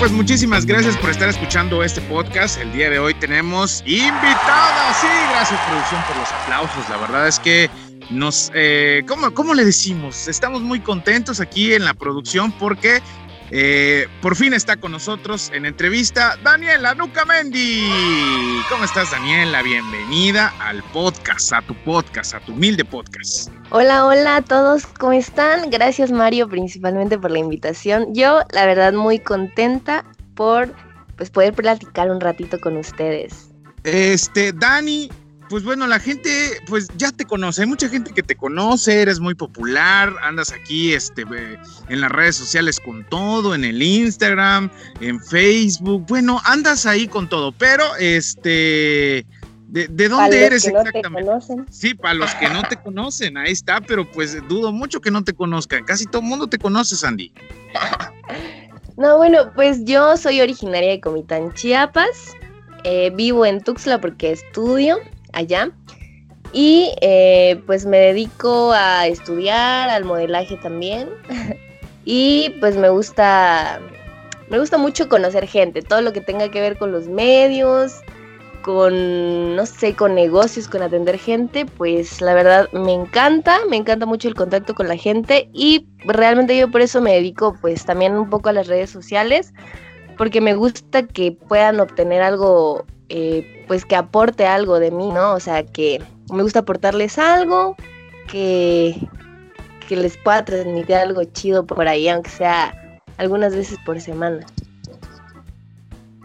pues muchísimas gracias por estar escuchando este podcast. El día de hoy tenemos invitada. Sí, gracias producción por los aplausos. La verdad es que nos, eh, ¿cómo, ¿cómo, le decimos? Estamos muy contentos aquí en la producción porque eh, por fin está con nosotros en entrevista Daniela Nucamendi. ¿Cómo estás, Daniela? Bienvenida al podcast, a tu podcast, a tu humilde podcast. Hola, hola a todos, ¿cómo están? Gracias, Mario, principalmente por la invitación. Yo, la verdad, muy contenta por pues, poder platicar un ratito con ustedes. Este, Dani, pues bueno, la gente pues ya te conoce, hay mucha gente que te conoce, eres muy popular, andas aquí este, en las redes sociales con todo, en el Instagram, en Facebook, bueno, andas ahí con todo, pero este... ¿De, dónde eres exactamente? Sí, para los que no te conocen, ahí está, pero pues dudo mucho que no te conozcan. Casi todo el mundo te conoce, Sandy. No, bueno, pues yo soy originaria de Comitán, Chiapas. Eh, vivo en Tuxtla porque estudio allá. Y eh, pues me dedico a estudiar, al modelaje también. y pues me gusta, me gusta mucho conocer gente, todo lo que tenga que ver con los medios, con, no sé, con negocios, con atender gente, pues la verdad me encanta, me encanta mucho el contacto con la gente y realmente yo por eso me dedico pues también un poco a las redes sociales, porque me gusta que puedan obtener algo eh, pues que aporte algo de mí, ¿no? O sea, que me gusta aportarles algo, que, que les pueda transmitir algo chido por ahí, aunque sea algunas veces por semana.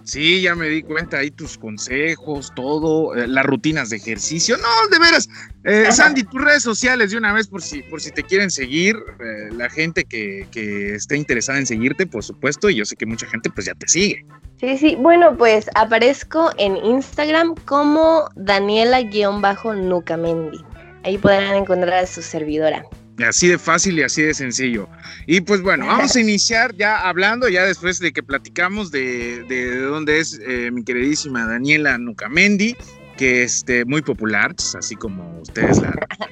Sí, ya me di cuenta ahí tus consejos, todo, eh, las rutinas de ejercicio. No, de veras. Eh, Sandy, tus redes sociales de una vez por si, por si te quieren seguir, eh, la gente que, que, esté interesada en seguirte, por supuesto, y yo sé que mucha gente pues ya te sigue. Sí, sí, bueno, pues aparezco en Instagram como Daniela-Nucamendi. Ahí podrán encontrar a su servidora. Así de fácil y así de sencillo. Y pues bueno, vamos a iniciar ya hablando, ya después de que platicamos de, de, dónde es eh, mi queridísima Daniela Nucamendi, que es este, muy popular, pues, así como ustedes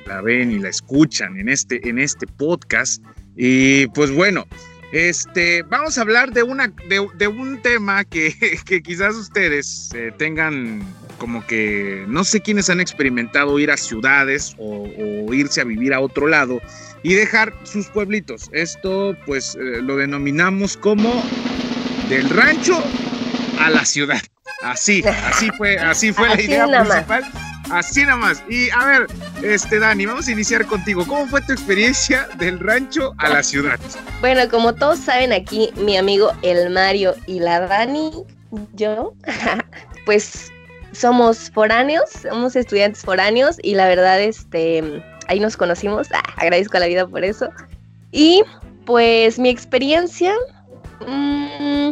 la, ven y la escuchan en este, en este podcast. Y pues bueno, este, vamos a hablar de, una, de, un tema que, que quizás ustedes eh, tengan como que no sé quiénes han experimentado ir a ciudades o, irse a vivir a otro lado y dejar sus pueblitos. Esto pues eh, lo denominamos como del rancho a la ciudad. Así, así fue, así fue la idea principal. Así nada más. Y a ver, este Dani, vamos a iniciar contigo. ¿Cómo fue tu experiencia del rancho a la ciudad? Bueno, como todos saben aquí, mi amigo el Mario y la Dani, yo, pues somos foráneos, somos estudiantes foráneos y la verdad, este, ahí nos conocimos, ah, agradezco a la vida por eso. Y pues mi experiencia, mmm,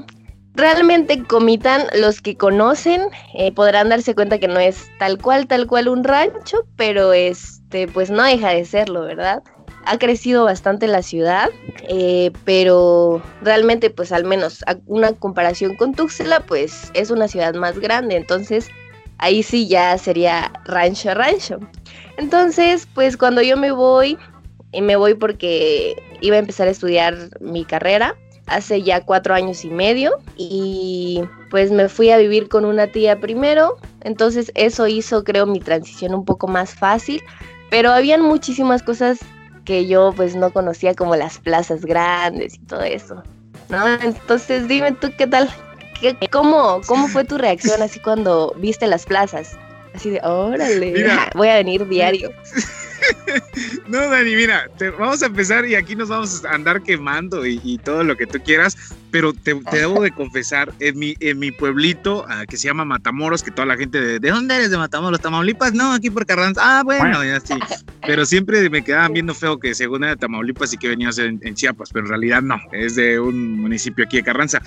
realmente Comitán, los que conocen eh, podrán darse cuenta que no es tal cual, tal cual un rancho, pero este, pues no deja de serlo, ¿verdad? Ha crecido bastante la ciudad, eh, pero realmente, pues al menos una comparación con Tuxtla, pues es una ciudad más grande, entonces ahí sí ya sería rancho rancho. Entonces, pues cuando yo me voy, y me voy porque iba a empezar a estudiar mi carrera hace ya cuatro años y medio y pues me fui a vivir con una tía primero, entonces eso hizo creo mi transición un poco más fácil, pero habían muchísimas cosas que yo pues no conocía como las plazas grandes y todo eso, ¿no? Entonces dime tú qué tal, cómo, ¿Cómo fue tu reacción así cuando viste las plazas? Así de, órale, voy a venir diario. no, Dani, mira, vamos a empezar y aquí nos vamos a andar quemando y, todo lo que tú quieras, pero te, debo de confesar, en mi, en mi pueblito ah, que se llama Matamoros, que toda la gente de, ¿de dónde eres de Matamoros? ¿Tamaulipas? No, aquí por Carranza. Ah, bueno, ya sí. Pero siempre me quedaban viendo feo que según era de Tamaulipas y que venías en, en Chiapas, pero en realidad no, es de un municipio aquí de Carranza.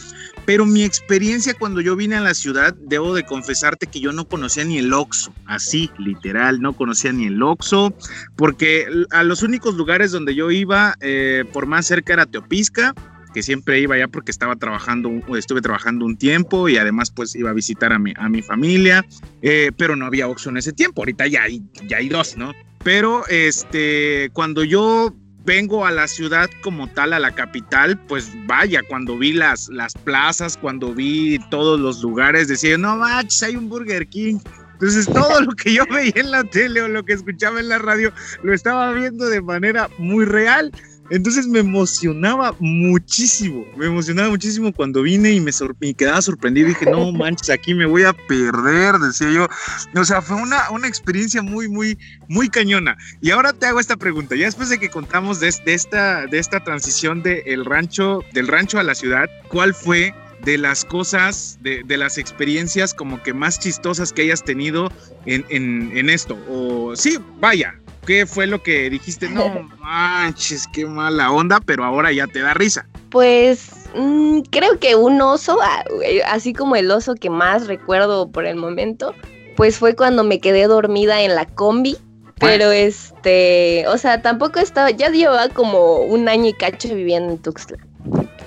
Pero mi experiencia cuando yo vine a la ciudad, debo de confesarte que yo no conocía ni el Oxxo, así, literal, no conocía ni el Oxxo, porque a los únicos lugares donde yo iba, eh, por más cerca era Teopisca, que siempre iba allá porque estaba trabajando, estuve trabajando un tiempo y además pues iba a visitar a mi, a mi familia, eh, pero no había Oxxo en ese tiempo, ahorita ya hay, ya hay dos, ¿no? Pero este, cuando yo vengo a la ciudad como tal, a la capital, pues vaya, cuando vi las, las plazas, cuando vi todos los lugares, decía, no manches, hay un Burger King. Entonces todo lo que yo veía en la tele o lo que escuchaba en la radio, lo estaba viendo de manera muy real. Entonces me emocionaba muchísimo, me emocionaba muchísimo cuando vine y me, quedaba sorprendido. Dije, no manches, aquí me voy a perder, decía yo. O sea, fue una, una experiencia muy, muy, muy cañona. Y ahora te hago esta pregunta, ya después de que contamos de, esta, de esta transición del rancho, del rancho a la ciudad, ¿cuál fue de las cosas, de, de, las experiencias como que más chistosas que hayas tenido en, en, en esto? O sí, vaya, ¿Qué fue lo que dijiste? No manches, qué mala onda, pero ahora ya te da risa. Pues mm, creo que un oso, ah, así como el oso que más recuerdo por el momento, pues fue cuando me quedé dormida en la combi. Pero este, o sea, tampoco estaba, ya llevaba como un año y cacho viviendo en Tuxtla.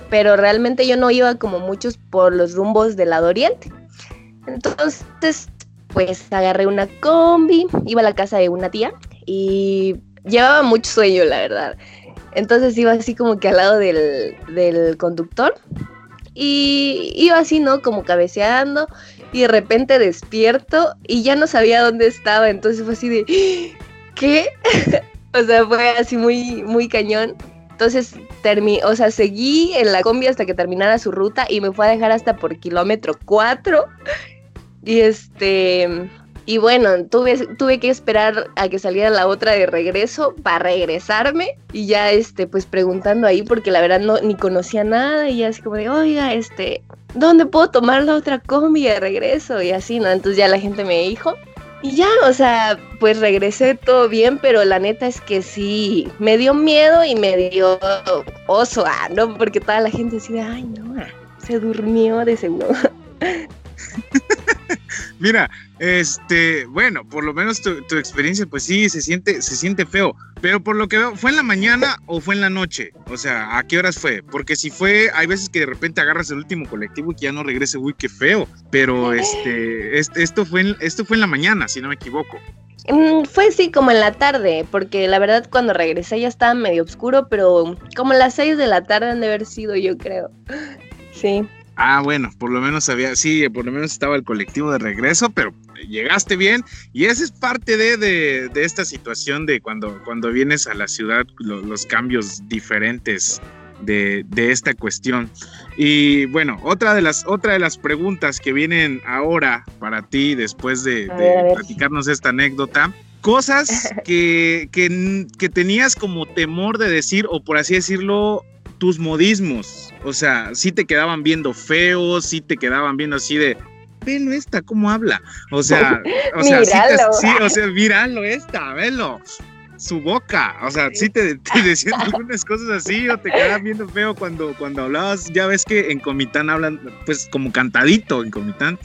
Pero realmente yo no iba como muchos por los rumbos del lado oriente. Entonces, pues agarré una combi, iba a la casa de una tía y llevaba mucho sueño, la verdad. Entonces iba así como que al lado del, del conductor y iba así, ¿no? Como cabeceando y de repente despierto y ya no sabía dónde estaba, entonces fue así de, ¿qué? o sea, fue así muy, muy cañón. Entonces, termi o sea, seguí en la combi hasta que terminara su ruta y me fue a dejar hasta por kilómetro 4. Y este, y bueno, tuve, tuve que esperar a que saliera la otra de regreso para regresarme y ya, este, pues preguntando ahí porque la verdad no, ni conocía nada y así como de, oiga, este, ¿dónde puedo tomar la otra combi de regreso? Y así, ¿no? Entonces ya la gente me dijo. Y ya, o sea, pues regresé todo bien, pero la neta es que sí, me dio miedo y me dio oso, ah, ¿no? Porque toda la gente decía, ay, no, ah, se durmió de seguro. Mira, este, bueno, por lo menos tu, experiencia, pues sí, se siente, se siente feo. Pero por lo que veo, ¿fue en la mañana o fue en la noche? O sea, ¿a qué horas fue? Porque si fue, hay veces que de repente agarras el último colectivo y que ya no regrese, uy, qué feo. Pero este, esto fue en, esto fue en la mañana, si no me equivoco. Mm, fue sí, como en la tarde, porque la verdad cuando regresé ya estaba medio oscuro, pero como las seis de la tarde han de haber sido, yo creo. Sí. Ah, bueno, por lo menos había, sí, por lo menos estaba el colectivo de regreso, pero llegaste bien y esa es parte de, de, esta situación de cuando, cuando vienes a la ciudad, los cambios diferentes de, de, esta cuestión. Y bueno, otra de, las, otra de las preguntas que vienen ahora para ti después de, de platicarnos esta anécdota. Cosas que, que, que tenías como temor de decir, o por así decirlo, tus modismos. O sea, si te quedaban viendo feos, si te quedaban viendo así de, velo esta, cómo habla. O sea, o sea, sí, o sea, míralo esta, velo. Su boca, o sea, sí te, decían algunas cosas así o te quedaban viendo feo cuando, cuando hablabas. Ya ves que en Comitán hablan, pues, como cantadito en Comitán.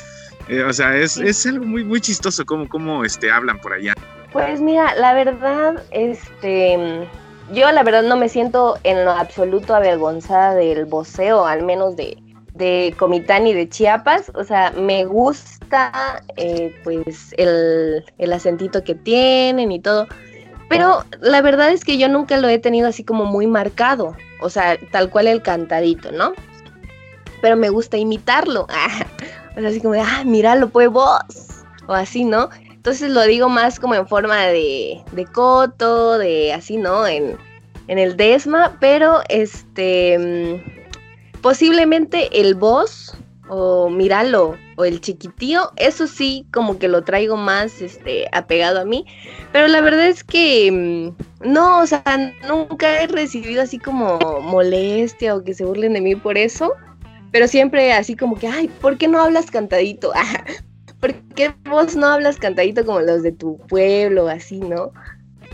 Eh, o sea, es, es, algo muy, muy chistoso como, como este, hablan por allá. Pues mira, la verdad, este, yo la verdad no me siento en lo absoluto avergonzada del voceo, al menos de, de Comitán y de Chiapas. O sea, me gusta eh, pues el, el acentito que tienen y todo. Pero la verdad es que yo nunca lo he tenido así como muy marcado. O sea, tal cual el cantadito, ¿no? Pero me gusta imitarlo. o sea, así como de, ah, míralo, pues vos. O así, ¿no? Entonces lo digo más como en forma de, de coto, de así, ¿no? En, en el desma, pero este mm, posiblemente el boss o Miralo o el chiquitío, eso sí como que lo traigo más este apegado a mí, pero la verdad es que mm, no, o sea, nunca he recibido así como molestia o que se burlen de mí por eso, pero siempre así como que, ay, ¿por qué no hablas cantadito? ¿Por qué vos no hablas cantadito como los de tu pueblo, así, no?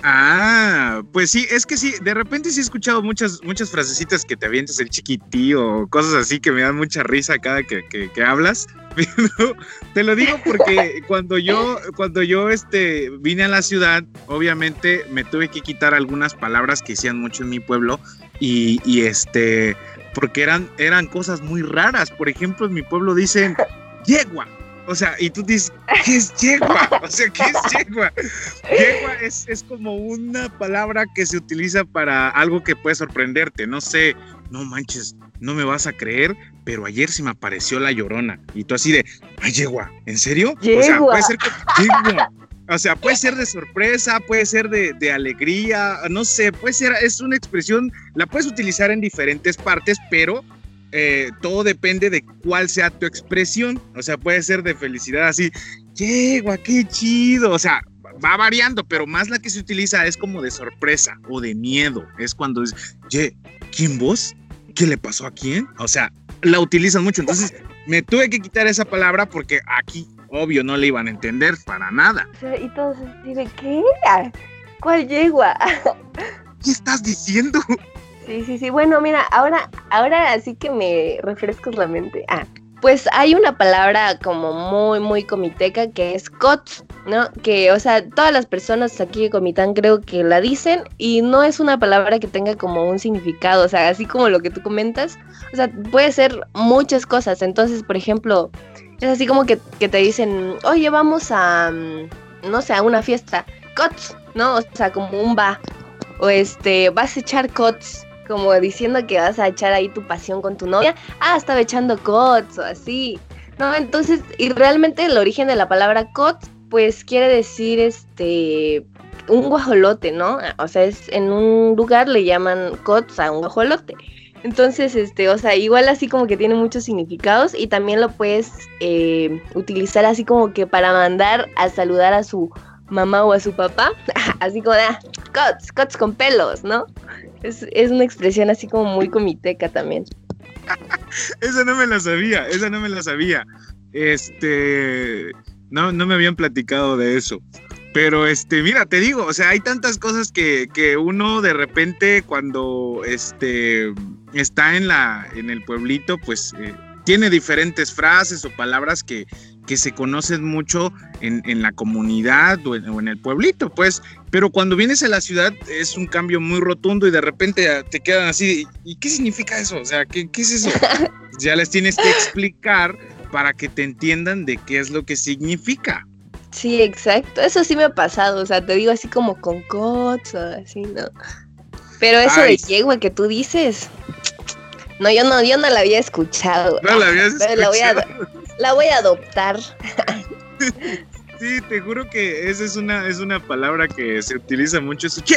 Ah, pues sí, es que sí, de repente sí he escuchado muchas, muchas frasecitas que te avientas el chiquitío o cosas así que me dan mucha risa cada que, que, hablas. te lo digo porque cuando yo, cuando yo este, vine a la ciudad, obviamente me tuve que quitar algunas palabras que hacían mucho en mi pueblo y, y este, porque eran, eran cosas muy raras. Por ejemplo, en mi pueblo dicen yegua O sea, y tú dices, ¿qué es yegua? O sea, ¿qué es yegua? Yegua es, es como una palabra que se utiliza para algo que puede sorprenderte. No sé, no manches, no me vas a creer, pero ayer se me apareció la llorona. Y tú así de, ay, yegua, ¿en serio? Yegua. O sea, puede ser que, yegua. O sea, puede ser de sorpresa, puede ser de, de, alegría, no sé, puede ser, es una expresión, la puedes utilizar en diferentes partes, pero eh, todo depende de cuál sea tu expresión. O sea, puede ser de felicidad así, yegua, qué chido. O sea, va variando, pero más la que se utiliza es como de sorpresa o de miedo. Es cuando es, ye, ¿quién vos? ¿Qué le pasó a quién? O sea, la utilizan mucho. Entonces, me tuve que quitar esa palabra porque aquí obvio no le iban a entender para nada. O sea, y todos dicen, ¿qué? ¿Cuál yegua? ¿Qué estás diciendo? Sí, sí, sí. Bueno, mira, ahora, ahora sí que me refresco la mente. Ah, pues hay una palabra como muy, muy comiteca que es COTS, ¿no? Que, o sea, todas las personas aquí de Comitán creo que la dicen y no es una palabra que tenga como un significado, o sea, así como lo que tú comentas, o sea, puede ser muchas cosas. Entonces, por ejemplo, es así como que, que te dicen, oye, vamos a, mm, no sé, a una fiesta, COTS, ¿no? O sea, como un va. O este, vas a echar COTS, como diciendo que vas a echar ahí tu pasión con tu novia. Ah, estaba echando COTS o así. No, entonces, y realmente el origen de la palabra COTS, pues quiere decir este un guajolote, ¿no? O sea, es en un lugar le llaman COTS a un guajolote. Entonces, este, o sea, igual así como que tiene muchos significados y también lo puedes eh, utilizar así como que para mandar a saludar a su mamá o a su papá, así como de, ah, cots, cots con pelos, ¿no? Es, es una expresión así como muy comiteca también. esa no me la sabía, esa no me la sabía. Este, no, no me habían platicado de eso. Pero este, mira, te digo, o sea, hay tantas cosas que, que uno de repente cuando este está en la en el pueblito, pues eh, tiene diferentes frases o palabras que, que se conocen mucho en, en la comunidad o en, o en, el pueblito, pues. Pero cuando vienes a la ciudad es un cambio muy rotundo y de repente te quedan así. ¿Y qué significa eso? O sea, ¿qué, qué es eso? ya les tienes que explicar para que te entiendan de qué es lo que significa. Sí, exacto. Eso sí me ha pasado. O sea, te digo así como con cots o así, ¿no? Pero eso Ay. de yegua que tú dices. No, yo no, yo no la había escuchado. No la habías escuchado. La voy a, la voy a adoptar. sí, te juro que esa es una, es una palabra que se utiliza mucho. Es, ¿Qué?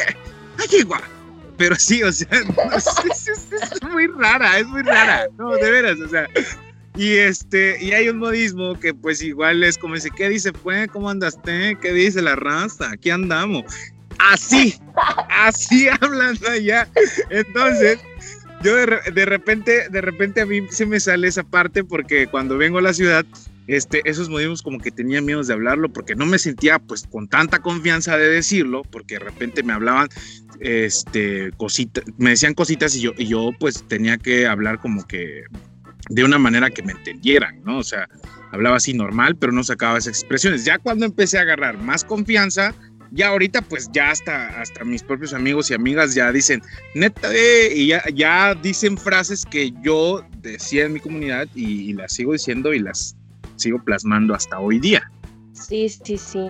Pero sí, o sea, no, es, es, es, muy rara, es muy rara. No, de veras, o sea. Y este, y hay un modismo que pues igual es como dice, ¿qué dice pues? ¿Cómo andaste? ¿Qué dice la raza? Aquí andamos. Así, así hablan allá. Entonces, yo de, de, repente, de repente a mí se me sale esa parte porque cuando vengo a la ciudad, este, esos modismos como que tenía miedo de hablarlo porque no me sentía pues con tanta confianza de decirlo, porque de repente me hablaban este cositas, me decían cositas y yo, y yo pues tenía que hablar como que de una manera que me entendieran, ¿no? O sea, hablaba así normal, pero no sacaba esas expresiones. Ya cuando empecé a agarrar más confianza, ya ahorita pues ya hasta, hasta mis propios amigos y amigas ya dicen, neta, eh, y ya, ya dicen frases que yo decía en mi comunidad y, y las sigo diciendo y las sigo plasmando hasta hoy día. Sí, sí, sí.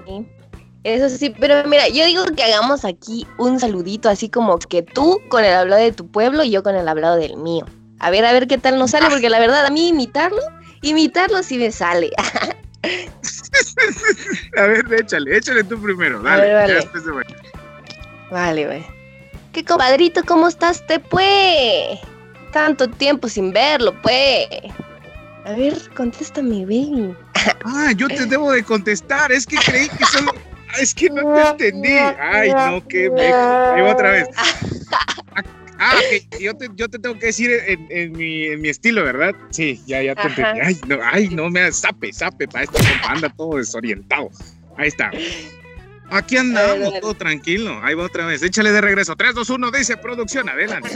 Eso sí, pero mira, yo digo que hagamos aquí un saludito, así como que tú con el hablado de tu pueblo y yo con el hablado del mío. A ver, a ver qué tal nos sale, porque la verdad a mí imitarlo, imitarlo sí me sale. a ver, échale, échale tú primero, dale. Ver, vale, vale, vale. ¿Qué compadrito, cómo estás, te pues? Tanto tiempo sin verlo, pues. A ver, contéstame, ven. Ah, yo te debo de contestar, es que creí que solo... Es que no te entendí. Ay, no, qué meco. Ahí va otra vez. Ah, yo te, yo te tengo que decir en, en, mi, en mi estilo, ¿verdad? Sí, ya, ya te entendí. Ay, no, ay, no me sape, sape, para este compa anda todo desorientado. Ahí está. Aquí andamos, todo tranquilo. Ahí va otra vez. Échale de regreso. 3, 2, 1, dice producción, adelante.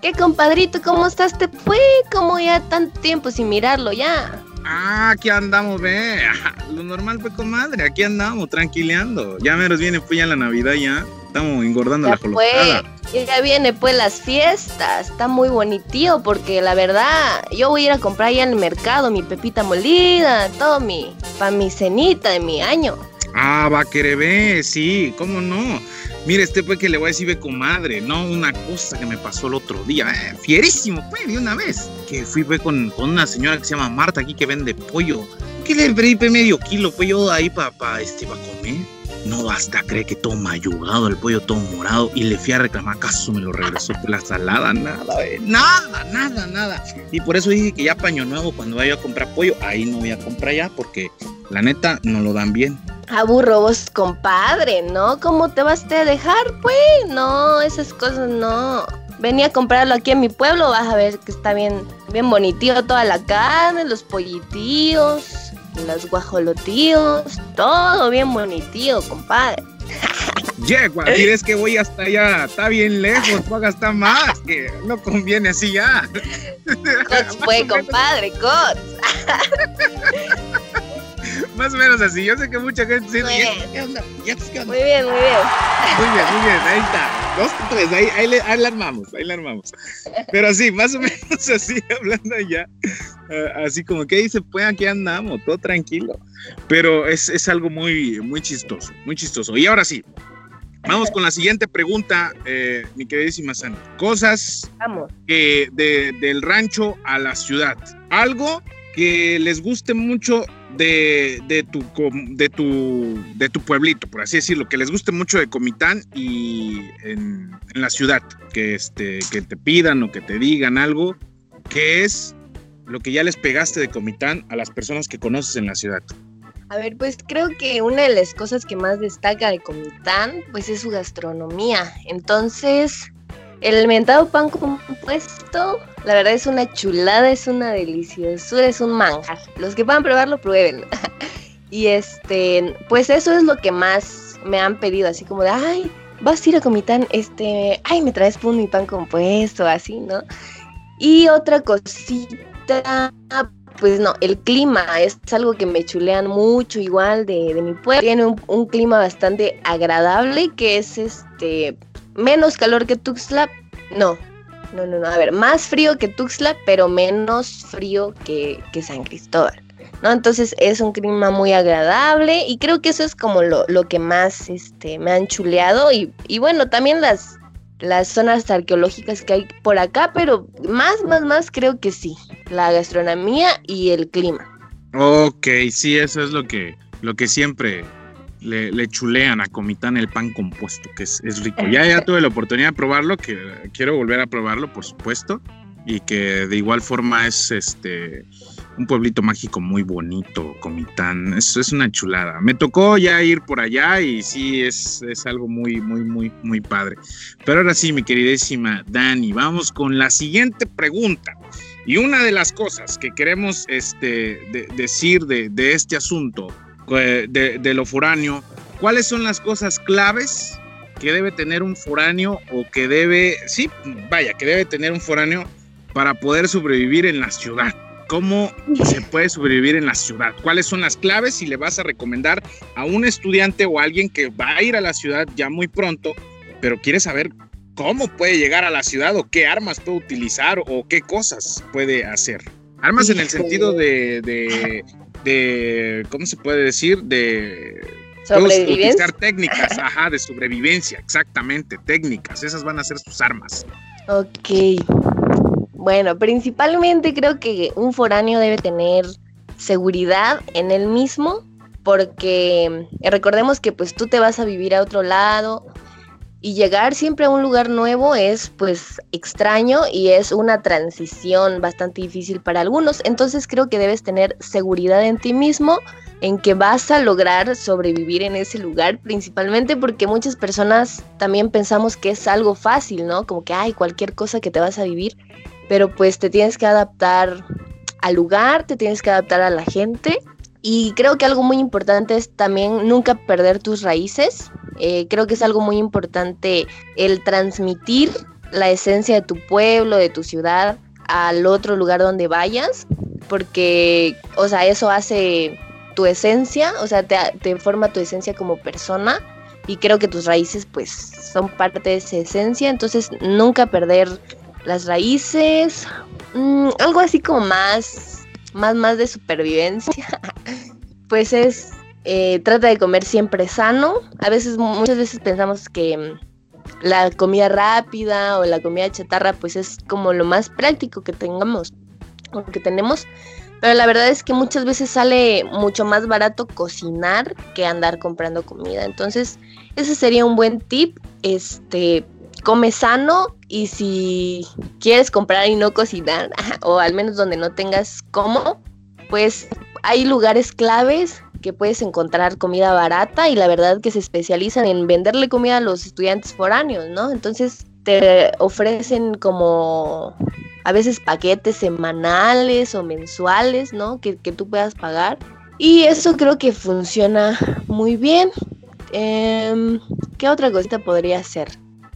¿Qué compadrito? ¿Cómo estás? Te fue como ya tanto tiempo sin mirarlo ya. Ah, aquí andamos, ve. Lo normal fue comadre. Aquí andamos, tranquileando. Ya menos viene, pues ya la Navidad ya. Estamos engordando ya la colocada. Ya viene pues las fiestas. Está muy bonitío porque la verdad, yo voy a ir a comprar ya en el mercado mi pepita molida, todo mi, para mi cenita de mi año. Ah, va a querer ver, sí, cómo no. Mire, este fue que le voy a decir ve comadre, no una cosa que me pasó el otro día, eh, fierísimo, pues, de una vez. Que fui fue con, una señora que se llama Marta aquí que vende pollo. Que le pedí medio kilo pollo ahí para pa, este, pa comer. No basta, cree que todo mayugado, el pollo todo morado, y le fui a reclamar, ¿acaso me lo regresó por la salada? Nada, eh, nada, nada, nada. Y por eso dije que ya paño nuevo, cuando vaya a comprar pollo, ahí no voy a comprar ya, porque la neta no lo dan bien. Aburro vos, compadre, ¿no? ¿Cómo te vas a dejar, pues? No, esas cosas no. Venía a comprarlo aquí en mi pueblo, vas a ver que está bien, bien bonitito toda la carne, los pollitíos los guajolotíos, todo bien bonitío, compadre. Yegua, ¿quieres que voy hasta allá? Está bien lejos, voy a gastar más, que no conviene así ya. Cots fue, compadre, Cots. Más o menos así. Yo sé que mucha gente dice, Muy bien, muy bien. Muy bien, muy bien. Ahí está. Dos, tres. Ahí, ahí, ahí la armamos, ahí la armamos. Pero así, más o menos así, hablando ya. Eh, así como que dice, pues aquí andamos, todo tranquilo. Pero es, es algo muy, muy chistoso, muy chistoso. Y ahora sí, Vamos con la siguiente pregunta, eh, mi queridísima Sani. Cosas que de, del rancho a la ciudad. Algo que les guste mucho de, de, tu, de, tu, de tu pueblito, por así decirlo, que les guste mucho de Comitán y en, la ciudad, que, este, que te pidan o que te digan algo, que es lo que ya les pegaste de Comitán a las personas que conoces en la ciudad. A ver, pues creo que una de las cosas que más destaca de Comitán, pues es su gastronomía. Entonces, el mentado pan compuesto, la verdad es una chulada, es una deliciosura, es un manjar. Los que puedan probarlo, prueben. y este, pues eso es lo que más me han pedido, así como de, ay, vas a ir a Comitán, este, ay, me traes pan y pan compuesto, así, ¿no? Y otra cosita, pues no, el clima es algo que me chulean mucho, igual de, mi pueblo. Tiene un, un clima bastante agradable, que es este menos calor que Tuxtla, no, no, no, no, a ver, más frío que Tuxtla, pero menos frío que, San Cristóbal. ¿no? Entonces es un clima muy agradable y creo que eso es como lo, que más este, me han chuleado y, y, bueno, también las, las zonas arqueológicas que hay por acá, pero más, más, más creo que sí, la gastronomía y el clima. Ok, sí, eso es lo que, lo que siempre le, chulean a Comitán el pan compuesto, que es, rico. Ya, ya tuve la oportunidad de probarlo, que quiero volver a probarlo, por supuesto, y que de igual forma es este un pueblito mágico muy bonito, Comitán. Es, es una chulada. Me tocó ya ir por allá y sí, es, es algo muy, muy, muy, muy padre. Pero ahora sí, mi queridísima Dani, vamos con la siguiente pregunta. Y una de las cosas que queremos este, decir de, de este asunto eh, de, lo foráneo, ¿cuáles son las cosas claves que debe tener un foráneo o que debe, sí, vaya, que debe tener un foráneo para poder sobrevivir en la ciudad? ¿Cómo se puede sobrevivir en la ciudad? ¿Cuáles son las claves si le vas a recomendar a un estudiante o a alguien que va a ir a la ciudad ya muy pronto, pero quiere saber cómo puede llegar a la ciudad o qué armas puede utilizar o qué cosas puede hacer? Armas en el sentido de, de, ¿cómo se puede decir? De sobrevivencia. técnicas, ajá, de sobrevivencia, exactamente, técnicas, esas van a ser sus armas. Ok. Bueno, principalmente creo que un foráneo debe tener seguridad en él mismo, porque recordemos que pues tú te vas a vivir a otro lado, y llegar siempre a un lugar nuevo es pues extraño y es una transición bastante difícil para algunos. Entonces creo que debes tener seguridad en ti mismo, en que vas a lograr sobrevivir en ese lugar, principalmente porque muchas personas también pensamos que es algo fácil, ¿no? Como que hay cualquier cosa que te vas a vivir, pero pues te tienes que adaptar al lugar, te tienes que adaptar a la gente. Y creo que algo muy importante es también nunca perder tus raíces, eh, creo que es algo muy importante el transmitir la esencia de tu pueblo, de tu ciudad, al otro lugar donde vayas, porque, o sea, eso hace tu esencia, o sea, te, forma tu esencia como persona y creo que tus raíces pues son parte de esa esencia, entonces nunca perder las raíces, mm, algo así como más, más, más de supervivencia. pues es, eh, trata de comer siempre sano. A veces, muchas veces pensamos que mm, la comida rápida o la comida chatarra pues es como lo más práctico que tengamos o que tenemos. Pero la verdad es que muchas veces sale mucho más barato cocinar que andar comprando comida. Entonces, ese sería un buen tip. Este, come sano y si quieres comprar y no cocinar, o al menos donde no tengas cómo, pues hay lugares claves que puedes encontrar comida barata y la verdad que se especializan en venderle comida a los estudiantes foráneos, ¿no? Entonces te ofrecen como a veces paquetes semanales o mensuales, ¿no? Que, tú puedas pagar. Y eso creo que funciona muy bien. Em, ¿Qué otra cosita podría ser?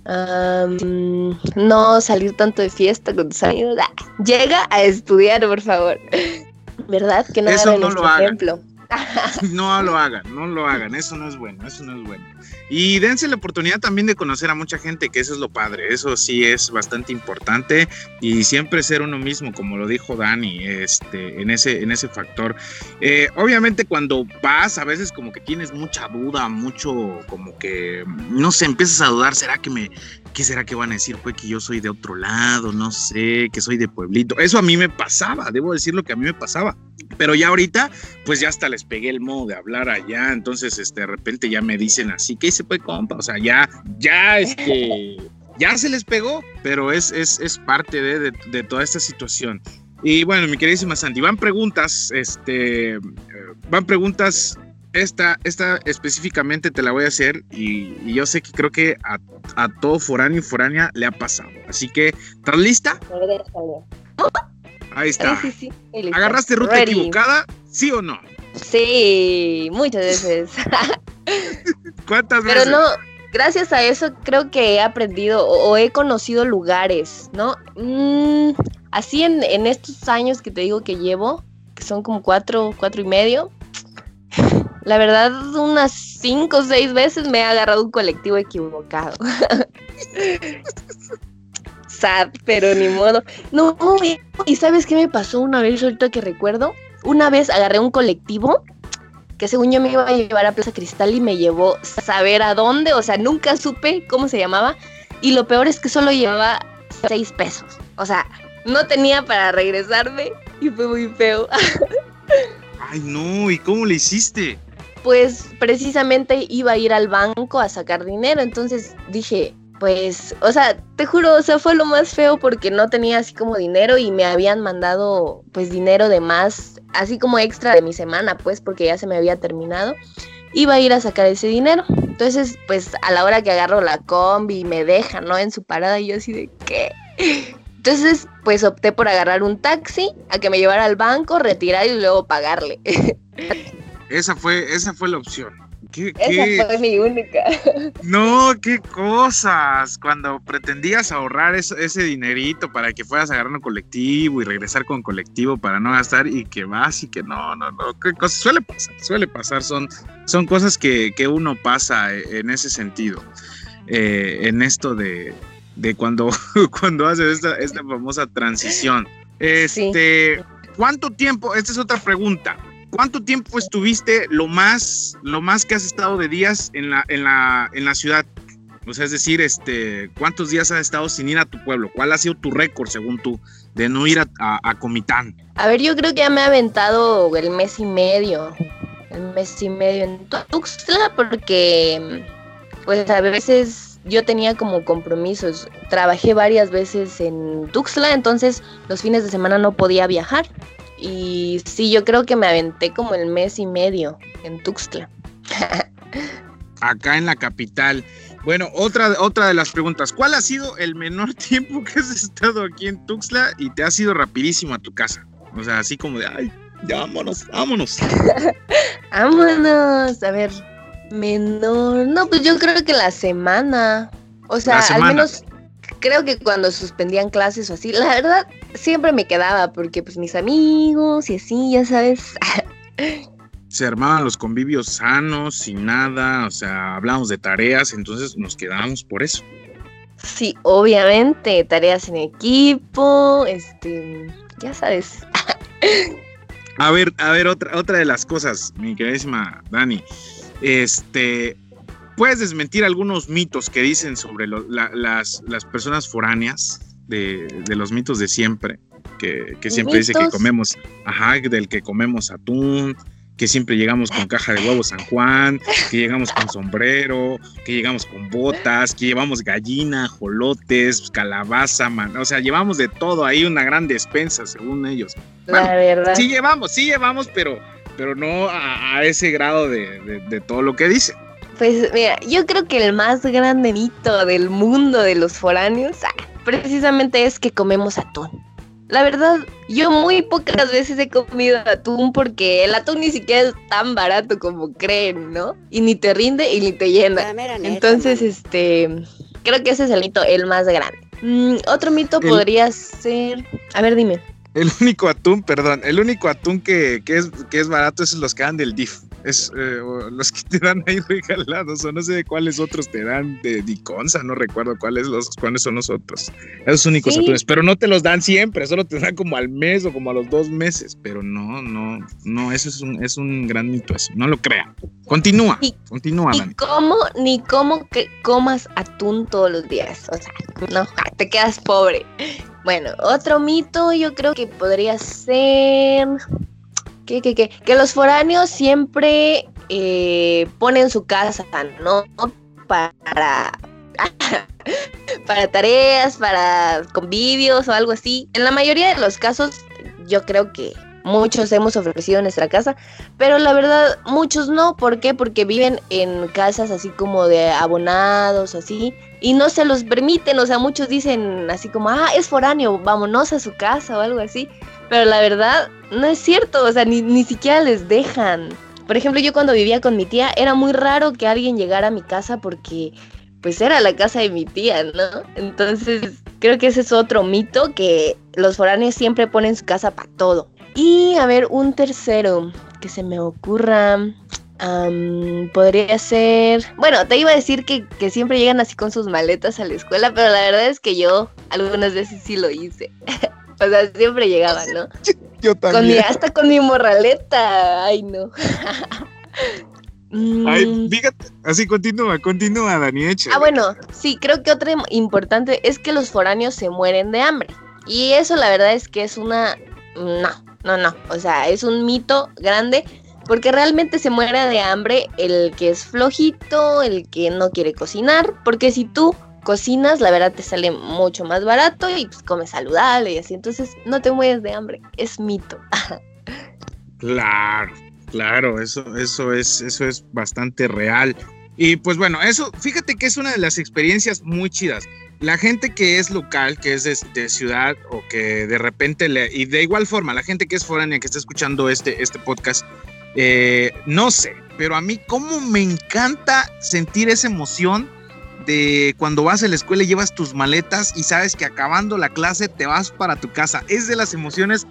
No salir tanto de fiesta con tus amigos. Ah, llega a estudiar, por favor. ¿Verdad? Que no Eso no lo ejemplo. no lo hagan, no lo hagan, eso no es bueno, eso no es bueno. Y dense la oportunidad también de conocer a mucha gente, que eso es lo padre, eso sí es bastante importante y siempre ser uno mismo, como lo dijo Dani, este, en, ese, en ese factor. Eh, obviamente cuando vas, a veces como que tienes mucha duda, mucho como que, no sé, empiezas a dudar, ¿será que me, qué será que van a decir? Pues que yo soy de otro lado, no sé, que soy de pueblito. Eso a mí me pasaba, debo decir lo que a mí me pasaba. Pero ya ahorita, pues ya hasta les pegué el modo de hablar allá, entonces este, de repente ya me dicen así, ¿qué se puede compa? O sea, ya, ya, este, ya se les pegó, pero es, es, es parte de, de, toda esta situación. Y bueno, mi queridísima Sandy, van preguntas, este, van preguntas, esta, esta específicamente te la voy a hacer y, yo sé que creo que a, a, todo foráneo y foránea le ha pasado. Así que, ¿estás lista? Ahí está. ¿Agarraste ruta equivocada? ¿Sí o no? Sí, muchas veces. ¿Cuántas veces? Pero no, gracias a eso creo que he aprendido o, he conocido lugares, ¿no? Mm, así en, en, estos años que te digo que llevo, que son como cuatro, cuatro y medio, la verdad unas cinco o seis veces me he agarrado un colectivo equivocado. Sad, pero ni modo. No, y ¿sabes qué me pasó una vez ahorita que recuerdo? Una vez agarré un colectivo que según yo me iba a llevar a Plaza Cristal y me llevó saber a dónde, o sea, nunca supe cómo se llamaba. Y lo peor es que solo llevaba seis pesos. O sea, no tenía para regresarme y fue muy feo. Ay, no, ¿y cómo le hiciste? Pues precisamente iba a ir al banco a sacar dinero, entonces dije, pues, o sea, te juro, o sea, fue lo más feo porque no tenía así como dinero y me habían mandado pues dinero de más, así como extra de mi semana, pues, porque ya se me había terminado. Iba a ir a sacar ese dinero. Entonces, pues a la hora que agarro la combi me deja, ¿no? En su parada y yo así de ¿qué? Entonces, pues opté por agarrar un taxi a que me llevara al banco, retirar y luego pagarle. Esa fue, esa fue la opción. Esa fue mi única. No, qué cosas. Cuando pretendías ahorrar ese dinerito para que fueras a agarrar un colectivo y regresar con colectivo para no gastar y que vas y que no, no, no. Qué cosas. Suele pasar, suele pasar. Son, son cosas que, uno pasa en ese sentido. Eh, en esto de, cuando, cuando haces esta, esta famosa transición. Este, ¿Cuánto tiempo? Esta es otra pregunta. ¿Cuánto tiempo estuviste lo más, lo más que has estado de días en la, en la, en la ciudad? O sea, es decir, este, ¿cuántos días has estado sin ir a tu pueblo? ¿Cuál ha sido tu récord, según tú, de no ir a, a, Comitán? A ver, yo creo que ya me ha aventado el mes y medio. El mes y medio en Tuxtla, porque pues a veces yo tenía como compromisos. Trabajé varias veces en Tuxtla, entonces los fines de semana no podía viajar. Y sí, yo creo que me aventé como el mes y medio en Tuxtla. Acá en la capital. Bueno, otra, otra de las preguntas. ¿Cuál ha sido el menor tiempo que has estado aquí en Tuxtla y te has ido rapidísimo a tu casa? O sea, así como de, ay, ya vámonos, vámonos. vámonos. A ver, menor. No, pues yo creo que la semana. O sea, al menos creo que cuando suspendían clases o así, la verdad siempre me quedaba porque pues mis amigos y así, ya sabes. Se armaban los convivios sanos, sin nada, o sea, hablamos de tareas, entonces nos quedábamos por eso. Sí, obviamente, tareas en equipo, este, ya sabes. A ver, a ver, otra, otra de las cosas, mi queridísima Dani. Este, ¿puedes desmentir algunos mitos que dicen sobre las, las, personas foráneas de, de, los mitos de siempre? Que, que siempre dice que comemos, ajá, del que comemos atún, que siempre llegamos con caja de huevos San Juan, que llegamos con sombrero, que llegamos con botas, que llevamos gallina, jolotes, calabaza, man, o sea, llevamos de todo ahí una gran despensa según ellos. La verdad. Sí llevamos, sí llevamos, pero, pero no a, ese grado de, de, todo lo que dice. Pues mira, yo creo que el más grande mito del mundo de los foráneos ah, precisamente es que comemos atún. La verdad, yo muy pocas veces he comido atún porque el atún ni siquiera es tan barato como creen, ¿no? Y ni te rinde y ni te llena. Entonces, este, creo que ese es el mito, el más grande. Mm, otro mito podría ser, a ver, dime. El único atún, perdón, el único atún que, que, es, que es barato es los que dan del DIF es eh, los que te dan ahí regalados, o no sé de cuáles otros te dan de Diconza, no recuerdo cuáles, los, cuáles son los otros. Esos únicos atunes, pero no te los dan siempre, solo te dan como al mes o como a los dos meses, pero no, no, no, eso es un, es un gran mito eso, no lo crean. Continúa, continúa. Ni cómo, ni cómo que comas atún todos los días, o sea, no, te quedas pobre. Bueno, otro mito yo creo que podría ser ¿Qué, qué, qué? Que los foráneos siempre eh, ponen su casa, ¿no? Para, para tareas, para convivios o algo así. En la mayoría de los casos, yo creo que muchos hemos ofrecido nuestra casa, pero la verdad muchos no, ¿por qué? Porque viven en casas así como de abonados, así, y no se los permiten, o sea, muchos dicen así como, ah, es foráneo, vámonos a su casa o algo así, pero la verdad, no es cierto, o sea, ni, ni siquiera les dejan. Por ejemplo, yo cuando vivía con mi tía, era muy raro que alguien llegara a mi casa porque pues era la casa de mi tía, ¿no? Entonces, creo que ese es otro mito que los foráneos siempre ponen su casa para todo. Y a ver, un tercero que se me ocurra. podría ser. Bueno, te iba a decir que, que, siempre llegan así con sus maletas a la escuela, pero la verdad es que yo algunas veces sí lo hice. O sea, siempre llegaban, ¿no? Yo también. hasta con mi morraleta. Ay, no. Ay, mm. fíjate, así continúa, continúa, Dani. Ah, bueno, sí, creo que otra importante es que los foráneos se mueren de hambre. Y eso la verdad es que es una... No, no, no. O sea, es un mito grande porque realmente se muere de hambre el que es flojito, el que no quiere cocinar. Porque si tú cocinas, la verdad te sale mucho más barato y pues comes saludable y así. Entonces no te mueres de hambre, es mito. claro, claro, eso, eso es, eso es bastante real. Y pues bueno, eso, fíjate que es una de las experiencias muy chidas. La gente que es local, que es de, ciudad o que de repente le, y de igual forma, la gente que es foránea, que está escuchando este, este podcast, eh, no sé, pero a mí como me encanta sentir esa emoción de cuando vas a la escuela y llevas tus maletas y sabes que acabando la clase te vas para tu casa. Es de las emociones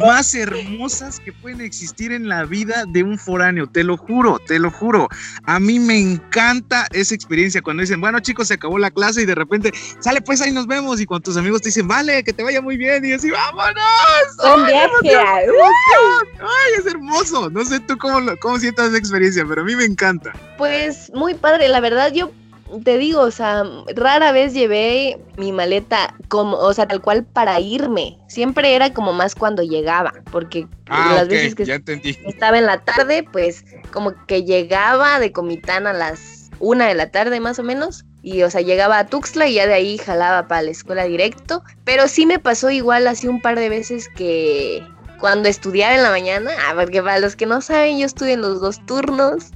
más hermosas que pueden existir en la vida de un foráneo, te lo juro, te lo juro. A mí me encanta esa experiencia cuando dicen, bueno chicos, se acabó la clase y de repente, sale pues ahí nos vemos y cuando tus amigos te dicen, vale, que te vaya muy bien y así, vámonos. ¡Ay, ¡Ay, es hermoso! No sé tú cómo, cómo sientas esa experiencia, pero a mí me encanta. Pues muy padre, la verdad yo te digo, o sea, rara vez llevé mi maleta como, o sea, tal cual para irme. Siempre era como más cuando llegaba, porque ah, las veces que estaba en la tarde, pues como que llegaba de Comitán a las una de la tarde más o menos. Y, o sea, llegaba a Tuxtla y ya de ahí jalaba para la escuela directo. Pero sí me pasó igual así un par de veces que cuando estudiaba en la mañana, ah, porque para los que no saben, yo estudié en los dos turnos.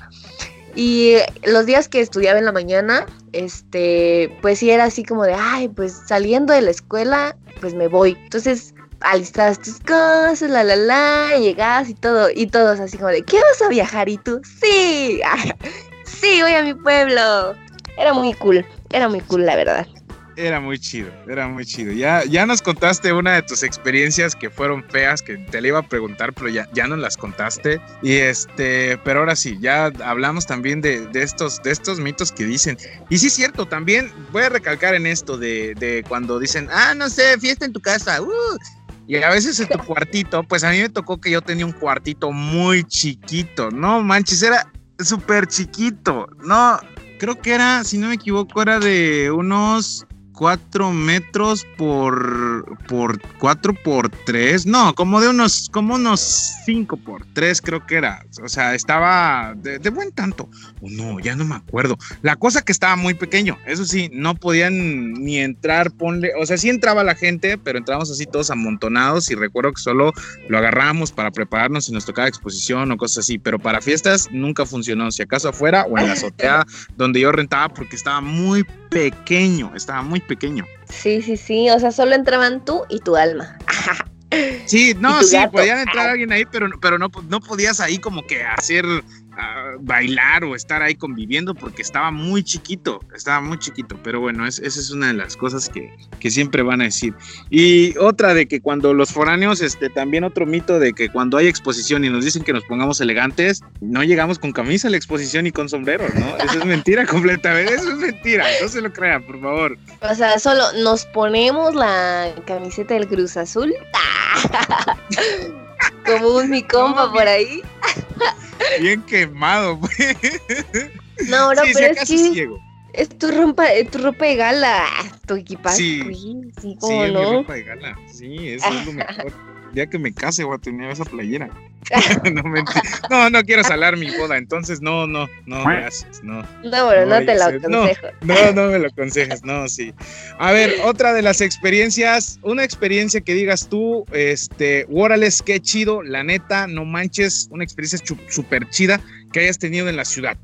Y los días que estudiaba en la mañana, este, pues sí era así como de, ay, pues saliendo de la escuela, pues me voy. Entonces, alistas tus cosas, la la la, llegas y todo, y todos así como de, ¿qué vas a viajar? Y tú, sí, sí, voy a mi pueblo. Era muy cool, era muy cool, la verdad. Era muy chido, era muy chido. Ya, ya nos contaste una de tus experiencias que fueron feas, que te le iba a preguntar, pero ya, ya nos las contaste. Y este, pero ahora sí, ya hablamos también de, de estos, de estos mitos que dicen. Y sí es cierto, también voy a recalcar en esto de, de cuando dicen, ah, no sé, fiesta en tu casa, uh, Y a veces en tu cuartito, pues a mí me tocó que yo tenía un cuartito muy chiquito, no manches, era súper chiquito, no, creo que era, si no me equivoco, era de unos 4 metros por, por 4 por 3, no, como de unos, como unos 5 por 3 creo que era, o sea, estaba de, buen tanto, o no, ya no me acuerdo, la cosa que estaba muy pequeño, eso sí, no podían ni entrar, ponle, o sea, sí entraba la gente, pero entrábamos así todos amontonados y recuerdo que solo lo agarrábamos para prepararnos si nos tocaba exposición o cosas así, pero para fiestas nunca funcionó, si acaso afuera o en la azotea donde yo rentaba porque estaba muy pequeño, estaba muy pequeño. Sí, sí, sí, o sea, solo entraban tú y tu alma. Sí, no, sí, podían entrar alguien ahí, pero, pero no, no podías ahí como que hacer bailar o estar ahí conviviendo porque estaba muy chiquito, estaba muy chiquito, pero bueno, esa es una de las cosas que, que, siempre van a decir. Y otra de que cuando los foráneos, este, también otro mito de que cuando hay exposición y nos dicen que nos pongamos elegantes, no llegamos con camisa a la exposición y con sombrero, ¿no? Eso es mentira completamente, eso es mentira, no se lo crean, por favor. O sea, solo nos ponemos la camiseta del Cruz Azul. Como un mi compa por ahí. Bien quemado, pues. No, no, pero es que es tu ropa, tu ropa de gala, tu equipaje. Sí, sí, ¿cómo sí, no? mi ropa de gala. Sí, eso es lo mejor. Ya que me case voy a tener esa playera. no, no, quiero salar mi boda, entonces no, no, no, gracias, no. No, bueno, no, te lo aconsejo. No, no, me lo aconsejes, no, sí. A ver, otra de las experiencias, una experiencia que digas tú, este, Warales, qué chido, la neta, no manches, una experiencia súper chida que hayas tenido en la ciudad.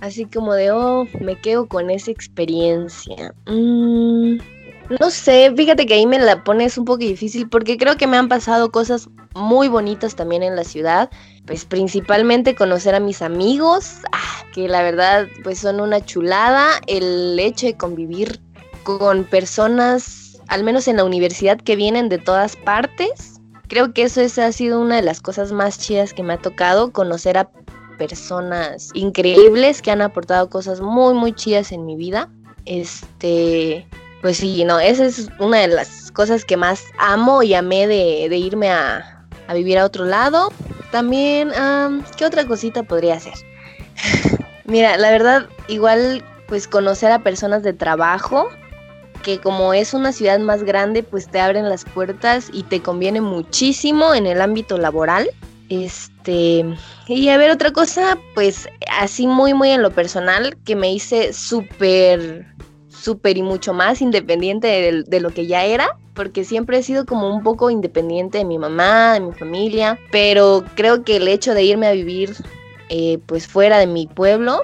Así como de, oh, me quedo con esa experiencia. Mmm no sé, fíjate que ahí me la pones un poco difícil porque creo que me han pasado cosas muy bonitas también en la ciudad. Pues principalmente conocer a mis amigos, ah, que la verdad pues son una chulada. El hecho de convivir con personas, al menos en la universidad, que vienen de todas partes. Creo que eso ha sido una de las cosas más chidas que me ha tocado, conocer a personas increíbles que han aportado cosas muy, muy chidas en mi vida. Este, pues sí, no, esa es una de las cosas que más amo y amé de, irme a, vivir a otro lado. También, ¿qué otra cosita podría hacer? Mira, la verdad, igual pues conocer a personas de trabajo, que como es una ciudad más grande, pues te abren las puertas y te conviene muchísimo en el ámbito laboral. Este, y a ver otra cosa, pues así muy muy en lo personal, que me hice súper súper y mucho más independiente de, lo que ya era, porque siempre he sido como un poco independiente de mi mamá, de mi familia, pero creo que el hecho de irme a vivir eh, pues fuera de mi pueblo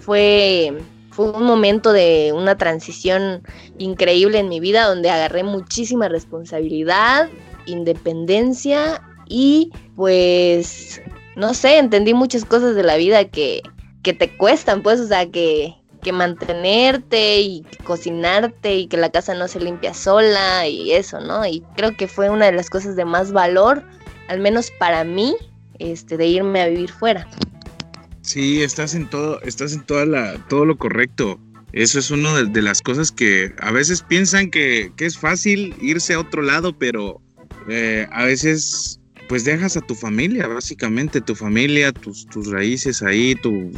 fue, fue un momento de una transición increíble en mi vida donde agarré muchísima responsabilidad, independencia y pues no sé, entendí muchas cosas de la vida que, que te cuestan, pues, o sea, que, que mantenerte y cocinarte y que la casa no se limpia sola y eso, ¿no? Y creo que fue una de las cosas de más valor, al menos para mí, este, de irme a vivir fuera. Sí, estás en todo, estás en toda la, todo lo correcto. Eso es una de, las cosas que a veces piensan que, es fácil irse a otro lado, pero eh, a veces pues dejas a tu familia, básicamente, tu familia, tus, tus raíces ahí, tu,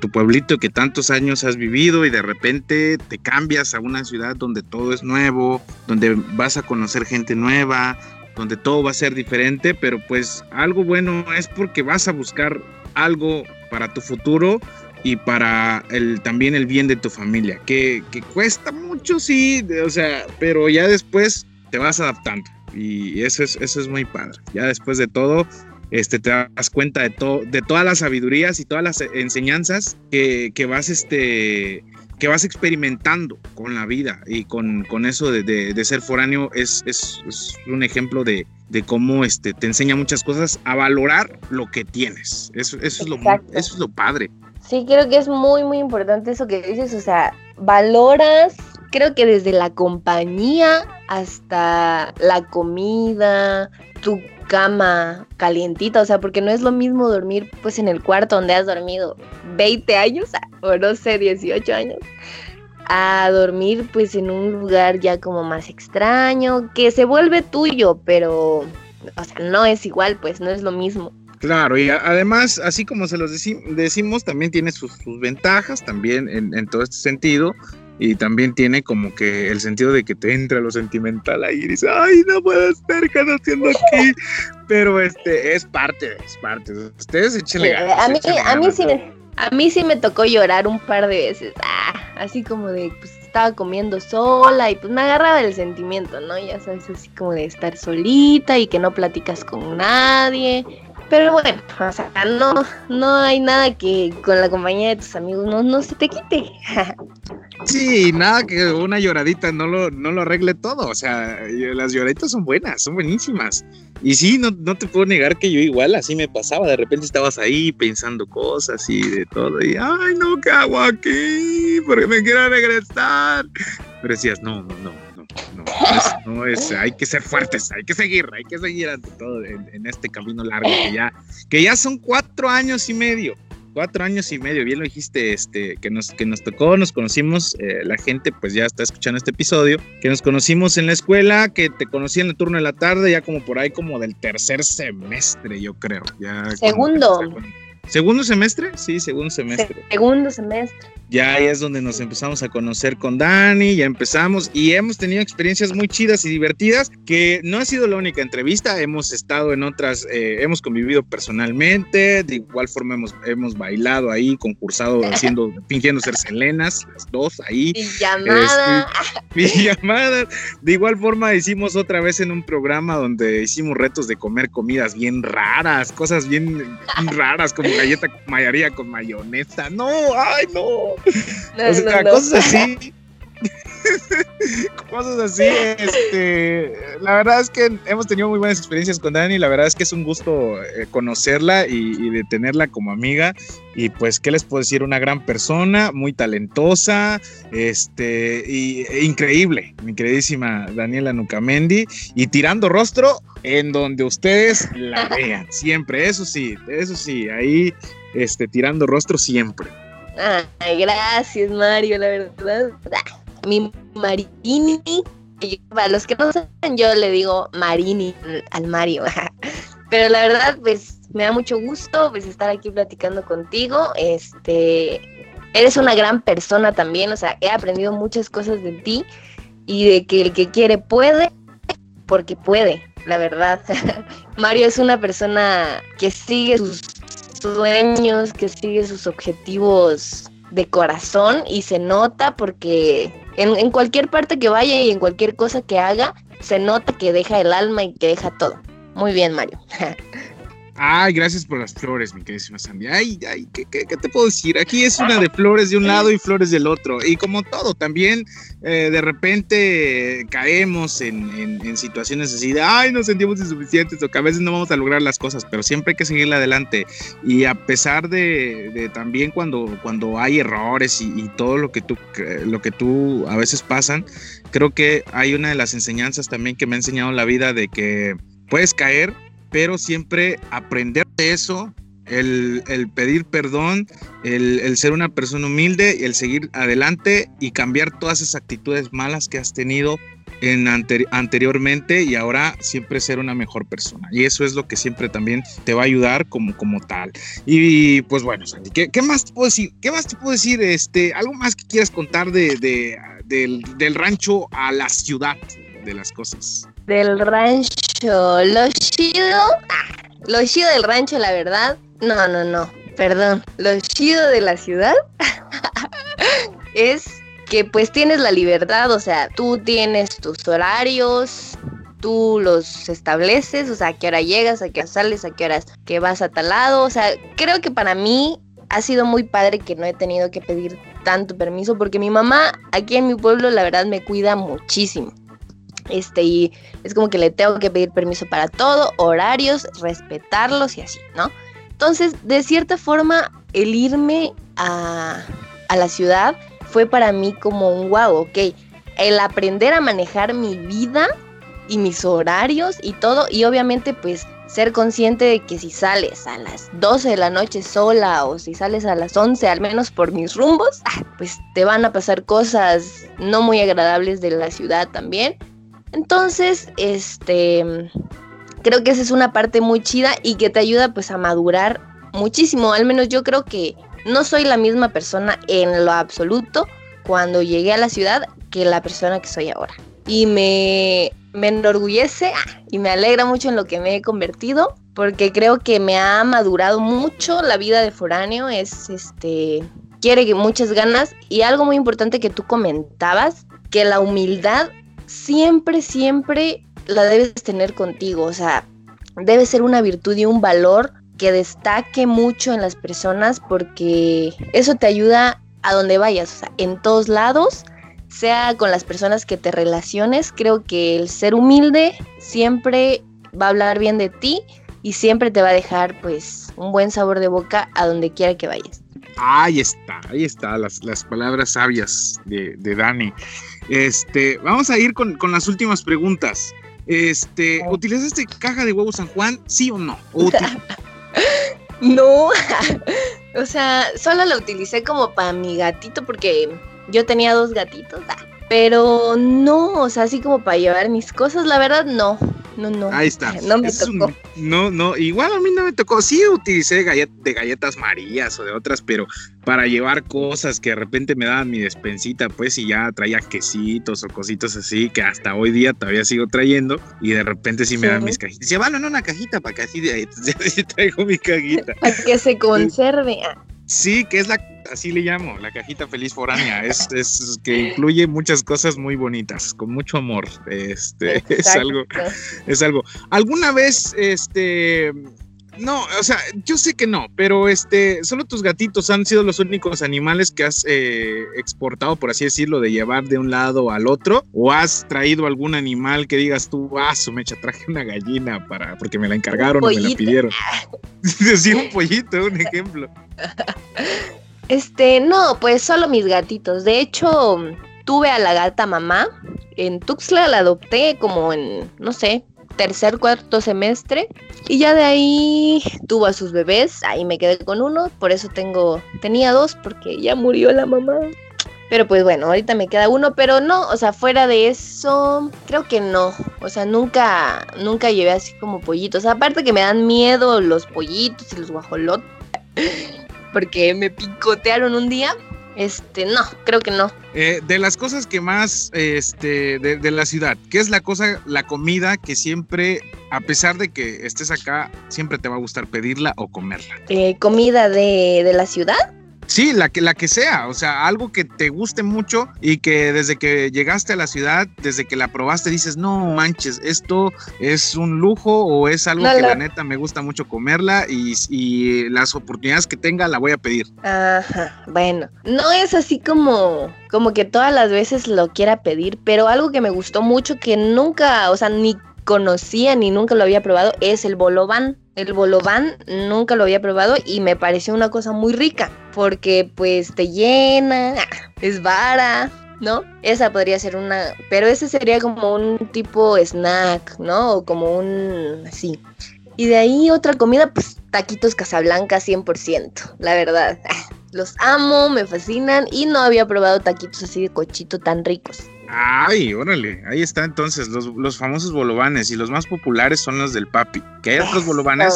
tu pueblito que tantos años has vivido y de repente te cambias a una ciudad donde todo es nuevo, donde vas a conocer gente nueva, donde todo va a ser diferente, pero pues algo bueno es porque vas a buscar algo para tu futuro y para el, también el bien de tu familia, que, que cuesta mucho, sí, o sea, pero ya después te vas adaptando y eso es, eso es muy padre. Ya después de todo, este, te das cuenta de, todo de todas las sabidurías y todas las enseñanzas que, que vas, este, que vas experimentando con la vida y con, con eso de, de, ser foráneo es, es, es un ejemplo de, de, cómo este, te enseña muchas cosas a valorar lo que tienes. Eso, eso, es, lo, eso es lo padre. Sí, creo que es muy, muy importante eso que dices, o sea, valoras creo que desde la compañía hasta la comida, tu cama calientita, o sea, porque no es lo mismo dormir pues en el cuarto donde has dormido 20 años o no sé, 18 años, a dormir pues en un lugar ya como más extraño, que se vuelve tuyo, pero o sea, no es igual, pues no es lo mismo. Claro, y además, así como se los decimos, también tiene sus, ventajas, también en, todo este sentido, y también tiene como que el sentido de que te entra lo sentimental ahí y dices, ay, no puedo estar haciendo aquí, pero este es parte, es parte. Ustedes échenle ganas. A mí, a mí sí me, a mí sí me tocó llorar un par de veces, ah, así como de, pues estaba comiendo sola y pues me agarraba el sentimiento, ¿no? Ya sabes, así como de estar solita y que no platicas con nadie pero bueno, o sea, no, no hay nada que con la compañía de tus amigos no, no se te quite. Sí, nada que una lloradita no lo, no lo arregle todo. O sea, las lloraditas son buenas, son buenísimas. Y sí, no, no te puedo negar que yo igual así me pasaba. De repente estabas ahí pensando cosas y de todo. Y, ay, no, ¿qué hago aquí? Porque me quiero regresar. Pero decías, no, no, no no, no es, hay que ser fuertes, hay que seguir, hay que seguir ante todo en, este camino largo que ya, que ya son cuatro años y medio, cuatro años y medio, bien lo dijiste, este, que nos, que nos tocó, nos conocimos, eh, la gente pues ya está escuchando este episodio, que nos conocimos en la escuela, que te conocí en el turno de la tarde, ya como por ahí como del tercer semestre, yo creo. Ya Segundo. ¿Segundo semestre? Sí, segundo semestre. Segundo semestre ya ahí es donde nos empezamos a conocer con Dani, ya empezamos y hemos tenido experiencias muy chidas y divertidas, que no ha sido la única entrevista, hemos estado en otras, eh, hemos convivido personalmente, de igual forma hemos, hemos bailado ahí, concursado haciendo, fingiendo ser Selenas, las dos ahí. Y llamadas. Este. De igual forma hicimos otra vez en un programa donde hicimos retos de comer comidas bien raras, cosas bien, raras como galleta mayaría con mayonesa. No, ay no cosas así. cosas así, este, la verdad es que hemos tenido muy buenas experiencias con Dani, la verdad es que es un gusto eh, conocerla y, de tenerla como amiga y pues, ¿qué les puedo decir? Una gran persona, muy talentosa, este, e increíble, mi queridísima Daniela Nucamendi, y tirando rostro en donde ustedes la vean, siempre, eso sí, eso sí, ahí, este, tirando rostro siempre. Ay, gracias, Mario, la verdad. Mi Marini, para los que no saben, yo le digo Marini al Mario. Pero la verdad, pues me da mucho gusto pues, estar aquí platicando contigo. Este, eres una gran persona también, o sea, he aprendido muchas cosas de ti y de que el que quiere puede, porque puede, la verdad. Mario es una persona que sigue sus sueños, que sigue sus objetivos de corazón y se nota porque en, cualquier parte que vaya y en cualquier cosa que haga, se nota que deja el alma y que deja todo. Muy bien, Mario. Ay, gracias por las flores, mi queridísima Sandy. Ay, ay, ¿qué, ¿qué, te puedo decir? Aquí es una de flores de un lado y flores del otro. Y como todo, también eh, de repente caemos en, en, situaciones así de, ay, nos sentimos insuficientes o que a veces no vamos a lograr las cosas, pero siempre hay que seguirle adelante. Y a pesar de, de también cuando, cuando hay errores y, y, todo lo que, tú, lo que tú a veces pasan, creo que hay una de las enseñanzas también que me ha enseñado la vida de que puedes caer pero siempre aprender de eso, el, pedir perdón, el, ser una persona humilde, el seguir adelante y cambiar todas esas actitudes malas que has tenido en anteriormente y ahora siempre ser una mejor persona. Y eso es lo que siempre también te va a ayudar como, como tal. Y pues bueno, Sandy, ¿qué, más te puedo decir? ¿Qué más te puedo decir? Este, ¿Algo más que quieras contar de, del, del rancho a la ciudad de las cosas? Del rancho lo chido, ah, lo chido del rancho, la verdad. No, no, no, perdón. Lo chido de la ciudad es que pues tienes la libertad, o sea, tú tienes tus horarios, tú los estableces, o sea, a qué hora llegas, a qué hora sales, a qué horas que vas a tal lado, o sea, creo que para mí ha sido muy padre que no he tenido que pedir tanto permiso porque mi mamá aquí en mi pueblo la verdad me cuida muchísimo. Este, y es como que le tengo que pedir permiso para todo, horarios, respetarlos y así, ¿no? Entonces, de cierta forma, el irme a, a la ciudad fue para mí como un wow, ok. El aprender a manejar mi vida y mis horarios y todo, y obviamente, pues ser consciente de que si sales a las 12 de la noche sola o si sales a las 11, al menos por mis rumbos, ah, pues te van a pasar cosas no muy agradables de la ciudad también. Entonces, este, creo que esa es una parte muy chida y que te ayuda pues a madurar muchísimo. Al menos yo creo que no soy la misma persona en lo absoluto cuando llegué a la ciudad que la persona que soy ahora. Y me, me enorgullece ah, y me alegra mucho en lo que me he convertido porque creo que me ha madurado mucho la vida de foráneo. Es este, quiere muchas ganas y algo muy importante que tú comentabas, que la humildad siempre, siempre la debes tener contigo. O sea, debe ser una virtud y un valor que destaque mucho en las personas porque eso te ayuda a donde vayas, o sea, en todos lados, sea con las personas que te relaciones, creo que el ser humilde siempre va a hablar bien de ti y siempre te va a dejar pues un buen sabor de boca a donde quiera que vayas. Ahí está, ahí está, las, las palabras sabias de, de, Dani. Este, vamos a ir con, con las últimas preguntas. Este, ¿utilizaste caja de huevos San Juan? ¿Sí o no? no, o sea, solo la utilicé como para mi gatito porque yo tenía dos gatitos. Ah, pero no, o sea, así como para llevar mis cosas, la verdad no. No, no. Ahí está. No me tocó. no, no, igual a mí no me tocó. Sí utilicé de galletas marías o de otras, pero para llevar cosas que de repente me daban mi despensita, pues, y ya traía quesitos o cositos así, que hasta hoy día todavía sigo trayendo, y de repente sí me dan mis cajitas. Llévalo en una cajita para que así, así traigo mi cajita. Para que se conserve. Sí, que es la, así le llamo, la cajita feliz foránea. Es, es que incluye muchas cosas muy bonitas, con mucho amor. Este, es algo, es algo. ¿Alguna vez, este, no, o sea, yo sé que no, pero este, solo tus gatitos han sido los únicos animales que has eh, exportado, por así decirlo, de llevar de un lado al otro, o has traído algún animal que digas tú, ah, su mecha, traje una gallina para, porque me la encargaron o me la pidieron. Decir un pollito, un ejemplo. Este, no, pues solo mis gatitos. De hecho, tuve a la gata mamá. En Tuxtla la adopté como en, no sé, tercer, cuarto semestre. Y ya de ahí tuvo a sus bebés. Ahí me quedé con uno. Por eso tengo, tenía dos, porque ya murió la mamá. Pero pues bueno, ahorita me queda uno, pero no, o sea, fuera de eso, creo que no. O sea, nunca, nunca llevé así como pollitos. Aparte que me dan miedo los pollitos y los guajolotes. porque me picotearon un día. Este, no, creo que no. Eh, de las cosas que más, este, de, la ciudad, ¿qué es la cosa, la comida que siempre, a pesar de que estés acá, siempre te va a gustar pedirla o comerla? Eh, ¿Comida de, de la ciudad? Sí, la que, la que sea, o sea, algo que te guste mucho y que desde que llegaste a la ciudad, desde que la probaste, dices, no manches, esto es un lujo o es algo que la... neta me gusta mucho comerla y, y, las oportunidades que tenga la voy a pedir. Ajá, bueno, no es así como, como que todas las veces lo quiera pedir, pero algo que me gustó mucho que nunca, o sea, ni conocía ni nunca lo había probado es el bolobán. El bolobán nunca lo había probado y me pareció una cosa muy rica porque pues te llena, es vara, ¿no? Esa podría ser una, pero ese sería como un tipo snack, ¿no? O como un así. Y de ahí otra comida, pues taquitos Casablanca 100%, la verdad. Los amo, me fascinan y no había probado taquitos así de cochito tan ricos. Ay, órale, ahí está entonces, los, famosos bolovanes y los más populares son los del papi. Que hay otros bolovanes,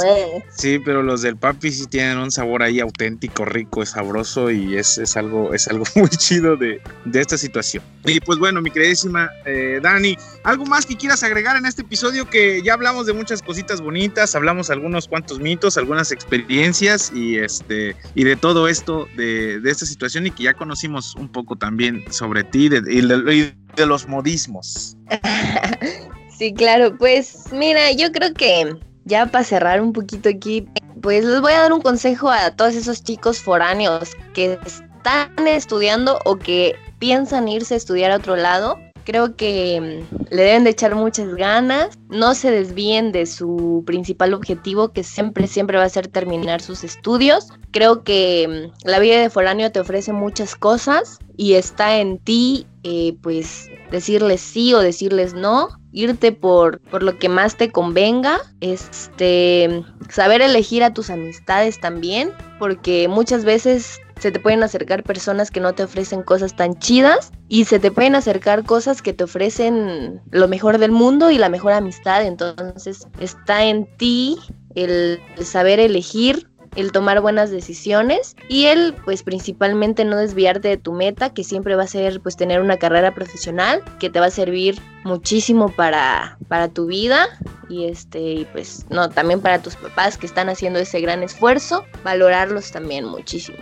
sí, pero los del papi sí tienen un sabor ahí auténtico, rico, es sabroso y es, es algo, es algo muy chido de, esta situación. Y pues bueno, mi queridísima eh, Dani, ¿algo más que quieras agregar en este episodio? Que ya hablamos de muchas cositas bonitas, hablamos algunos cuantos mitos, algunas experiencias y este y de todo esto, de, esta situación y que ya conocimos un poco también sobre ti y, y de los modismos. sí, claro, pues mira, yo creo que ya para cerrar un poquito aquí, pues les voy a dar un consejo a todos esos chicos foráneos que están estudiando o que piensan irse a estudiar a otro lado. Creo que mm, le deben de echar muchas ganas, no se desvíen de su principal objetivo, que siempre, siempre va a ser terminar sus estudios. Creo que mm, la vida de foráneo te ofrece muchas cosas y está en ti, eh, pues, decirles sí o decirles no, irte por, por lo que más te convenga, este, saber elegir a tus amistades también, porque muchas veces se te pueden acercar personas que no te ofrecen cosas tan chidas y se te pueden acercar cosas que te ofrecen lo mejor del mundo y la mejor amistad. Entonces está en ti el saber elegir el tomar buenas decisiones y el pues principalmente no desviarte de tu meta que siempre va a ser pues tener una carrera profesional que te va a servir muchísimo para, para tu vida y este y pues no también para tus papás que están haciendo ese gran esfuerzo valorarlos también muchísimo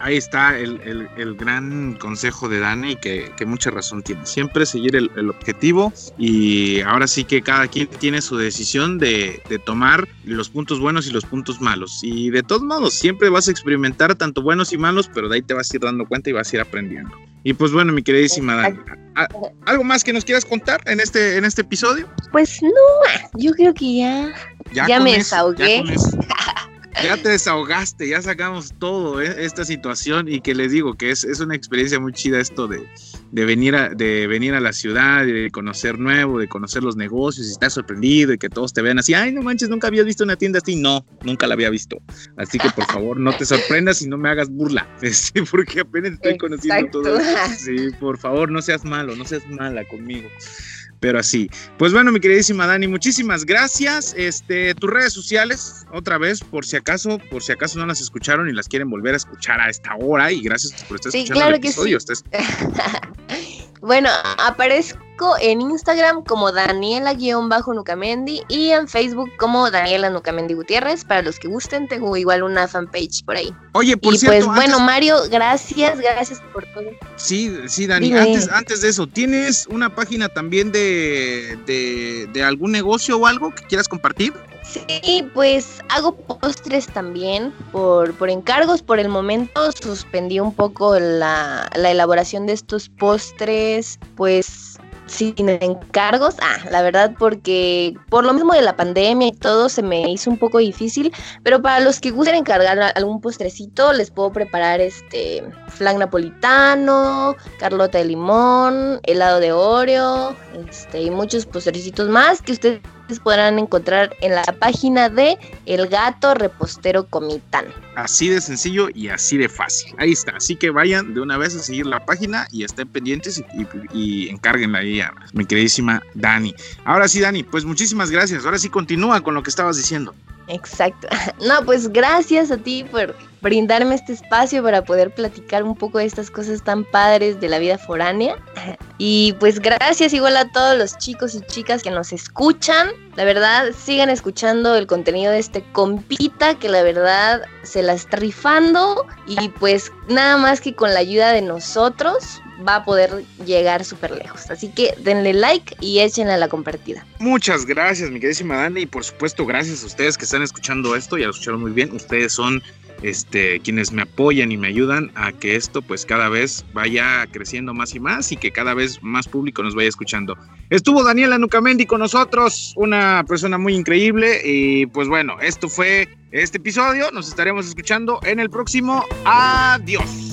ahí está el, gran consejo de Dani que, que mucha razón tiene. Siempre seguir el, objetivo y ahora sí que cada quien tiene su decisión de, de, tomar los puntos buenos y los puntos malos. Y de todos modos, siempre vas a experimentar tanto buenos y malos, pero de ahí te vas a ir dando cuenta y vas a ir aprendiendo. Y pues bueno, mi queridísima Dani, ¿algo más que nos quieras contar en este, en este episodio? Pues no, yo creo que ya, ya, me desahogué. ya te desahogaste, ya sacamos todo eh, esta situación y que les digo que es, es una experiencia muy chida esto de, de, venir a, de venir a la ciudad, de conocer nuevo, de conocer los negocios y estar sorprendido y que todos te vean así, ay, no manches, nunca habías visto una tienda así. No, nunca la había visto. Así que por favor, no te sorprendas y no me hagas burla, este, porque apenas estoy conociendo todo. Sí, por favor, no seas malo, no seas mala conmigo pero así. Pues bueno, mi queridísima Dani, muchísimas gracias. Este, tus redes sociales, otra vez, por si acaso, por si acaso no las escucharon y las quieren volver a escuchar a esta hora, y gracias por estar escuchando el episodio. Que sí. bueno, aparezco en Instagram como Daniela-Nucamendi y en Facebook como Daniela Nucamendi Gutiérrez. Para los que gusten, tengo igual una fanpage por ahí. Oye, por y cierto. Pues bueno, Mario, gracias, gracias por todo. Sí, sí, Dani, antes, antes de eso, ¿tienes una página también de, de, de algún negocio o algo que quieras compartir? Sí, pues hago postres también por, por encargos. Por el momento suspendí un poco la, la elaboración de estos postres, pues sin encargos. Ah, la verdad, porque por lo mismo de la pandemia y todo se me hizo un poco difícil. Pero para los que gusten encargar algún postrecito, les puedo preparar este flan napolitano, carlota de limón, helado de Oreo, este, y muchos postrecitos más que ustedes podrán encontrar en la página de El Gato Repostero Comitán. Así de sencillo y así de fácil. Ahí está. Así que vayan de una vez a seguir la página y estén pendientes y, y, encárguenla ahí a mi queridísima Dani. Ahora sí, Dani, pues muchísimas gracias. Ahora sí continúa con lo que estabas diciendo. Exacto. No, pues gracias a ti por brindarme este espacio para poder platicar un poco de estas cosas tan padres de la vida foránea. Y pues gracias igual a todos los chicos y chicas que nos escuchan. La verdad, sigan escuchando el contenido de este compita que la verdad se la está rifando y pues nada más que con la ayuda de nosotros va a poder llegar súper lejos. Así que denle like y échenle a la compartida. Muchas gracias, mi queridísima Dani, y por supuesto gracias a ustedes que están escuchando esto, ya lo escucharon muy bien, ustedes son este, quienes me apoyan y me ayudan a que esto pues cada vez vaya creciendo más y más y que cada vez más público nos vaya escuchando. Estuvo Daniela Nucamendi con nosotros, una persona muy increíble y pues bueno, esto fue este episodio, nos estaremos escuchando en el próximo. Adiós.